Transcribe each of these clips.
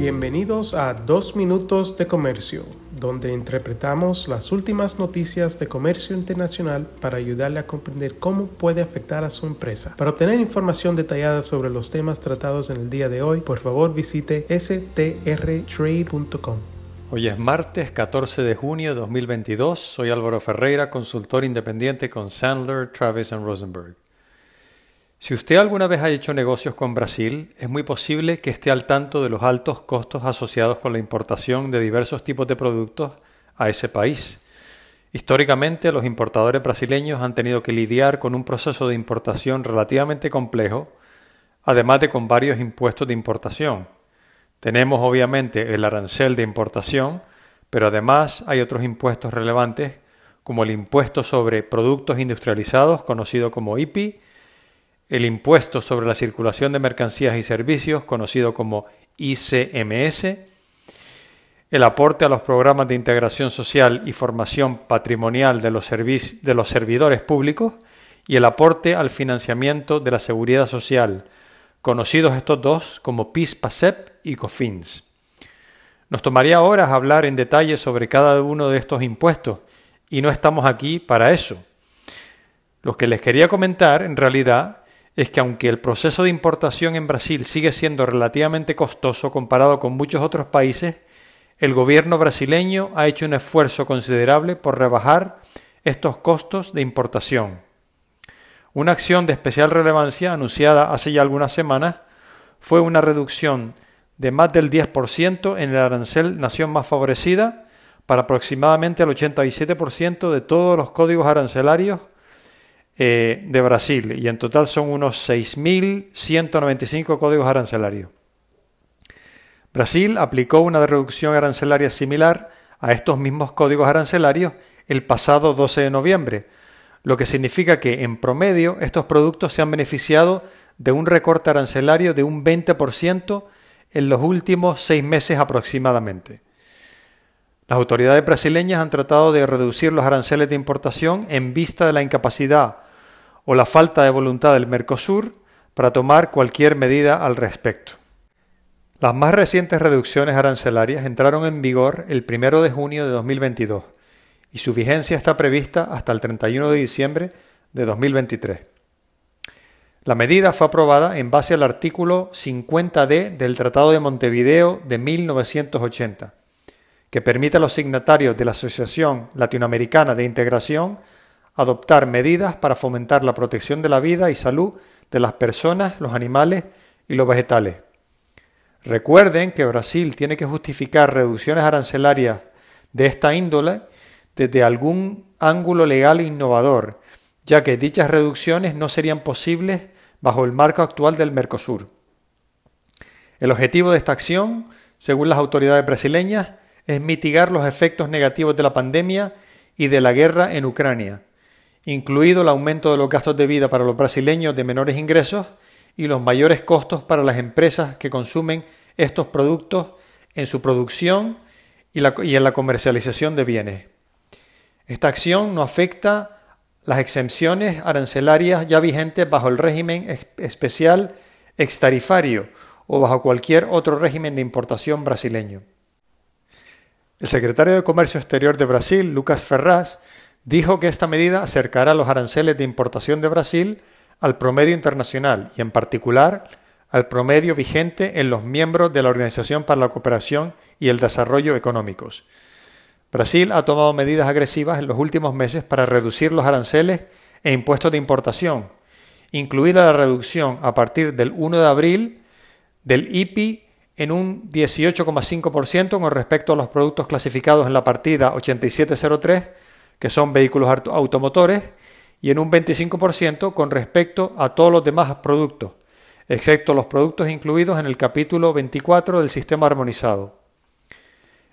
Bienvenidos a Dos Minutos de Comercio, donde interpretamos las últimas noticias de comercio internacional para ayudarle a comprender cómo puede afectar a su empresa. Para obtener información detallada sobre los temas tratados en el día de hoy, por favor visite strtrade.com. Hoy es martes 14 de junio de 2022. Soy Álvaro Ferreira, consultor independiente con Sandler, Travis Rosenberg. Si usted alguna vez ha hecho negocios con Brasil, es muy posible que esté al tanto de los altos costos asociados con la importación de diversos tipos de productos a ese país. Históricamente, los importadores brasileños han tenido que lidiar con un proceso de importación relativamente complejo, además de con varios impuestos de importación. Tenemos obviamente el arancel de importación, pero además hay otros impuestos relevantes como el impuesto sobre productos industrializados, conocido como IPI, el impuesto sobre la circulación de mercancías y servicios, conocido como ICMS, el aporte a los programas de integración social y formación patrimonial de los, servidores públicos y el aporte al financiamiento de la seguridad social, conocidos estos dos como PIS, PASEP y COFINS. Nos tomaría horas hablar en detalle sobre cada uno de estos impuestos y no estamos aquí para eso. Lo que les quería comentar en realidad es que aunque el proceso de importación en Brasil sigue siendo relativamente costoso comparado con muchos otros países, el gobierno brasileño ha hecho un esfuerzo considerable por rebajar estos costos de importación. Una acción de especial relevancia anunciada hace ya algunas semanas fue una reducción de más del 10% en el arancel nación más favorecida para aproximadamente el 87% de todos los códigos arancelarios eh, de Brasil y en total son unos 6.195 códigos arancelarios. Brasil aplicó una reducción arancelaria similar a estos mismos códigos arancelarios el pasado 12 de noviembre, lo que significa que en promedio estos productos se han beneficiado de un recorte arancelario de un 20% en los últimos seis meses aproximadamente. Las autoridades brasileñas han tratado de reducir los aranceles de importación en vista de la incapacidad o la falta de voluntad del Mercosur para tomar cualquier medida al respecto. Las más recientes reducciones arancelarias entraron en vigor el 1 de junio de 2022 y su vigencia está prevista hasta el 31 de diciembre de 2023. La medida fue aprobada en base al artículo 50D del Tratado de Montevideo de 1980, que permite a los signatarios de la Asociación Latinoamericana de Integración adoptar medidas para fomentar la protección de la vida y salud de las personas, los animales y los vegetales. Recuerden que Brasil tiene que justificar reducciones arancelarias de esta índole desde algún ángulo legal innovador, ya que dichas reducciones no serían posibles bajo el marco actual del Mercosur. El objetivo de esta acción, según las autoridades brasileñas, es mitigar los efectos negativos de la pandemia y de la guerra en Ucrania, incluido el aumento de los gastos de vida para los brasileños de menores ingresos y los mayores costos para las empresas que consumen estos productos en su producción y, en la comercialización de bienes. Esta acción no afecta las exenciones arancelarias ya vigentes bajo el régimen especial extarifario o bajo cualquier otro régimen de importación brasileño. El secretario de Comercio Exterior de Brasil, Lucas Ferraz, dijo que esta medida acercará los aranceles de importación de Brasil al promedio internacional y en particular al promedio vigente en los miembros de la Organización para la Cooperación y el Desarrollo Económicos. Brasil ha tomado medidas agresivas en los últimos meses para reducir los aranceles e impuestos de importación, incluida la reducción a partir del 1 de abril del IPI en un 18,5% con respecto a los productos clasificados en la partida 8703 que son vehículos automotores, y en un 25% con respecto a todos los demás productos, excepto los productos incluidos en el capítulo 24 del sistema armonizado.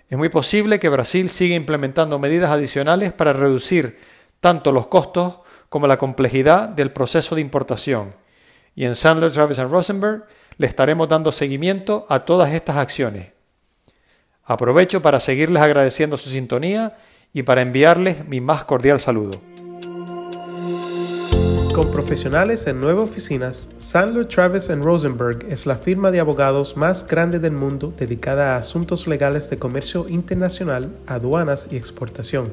Es muy posible que Brasil siga implementando medidas adicionales para reducir tanto los costos como la complejidad del proceso de importación. Y en Sandler, Travis Rosenberg le estaremos dando seguimiento a todas estas acciones. Aprovecho para seguirles agradeciendo su sintonía y para enviarles mi más cordial saludo. Con profesionales en nueve oficinas, Sandler Travis Rosenberg es la firma de abogados más grande del mundo dedicada a asuntos legales de comercio internacional, aduanas y exportación.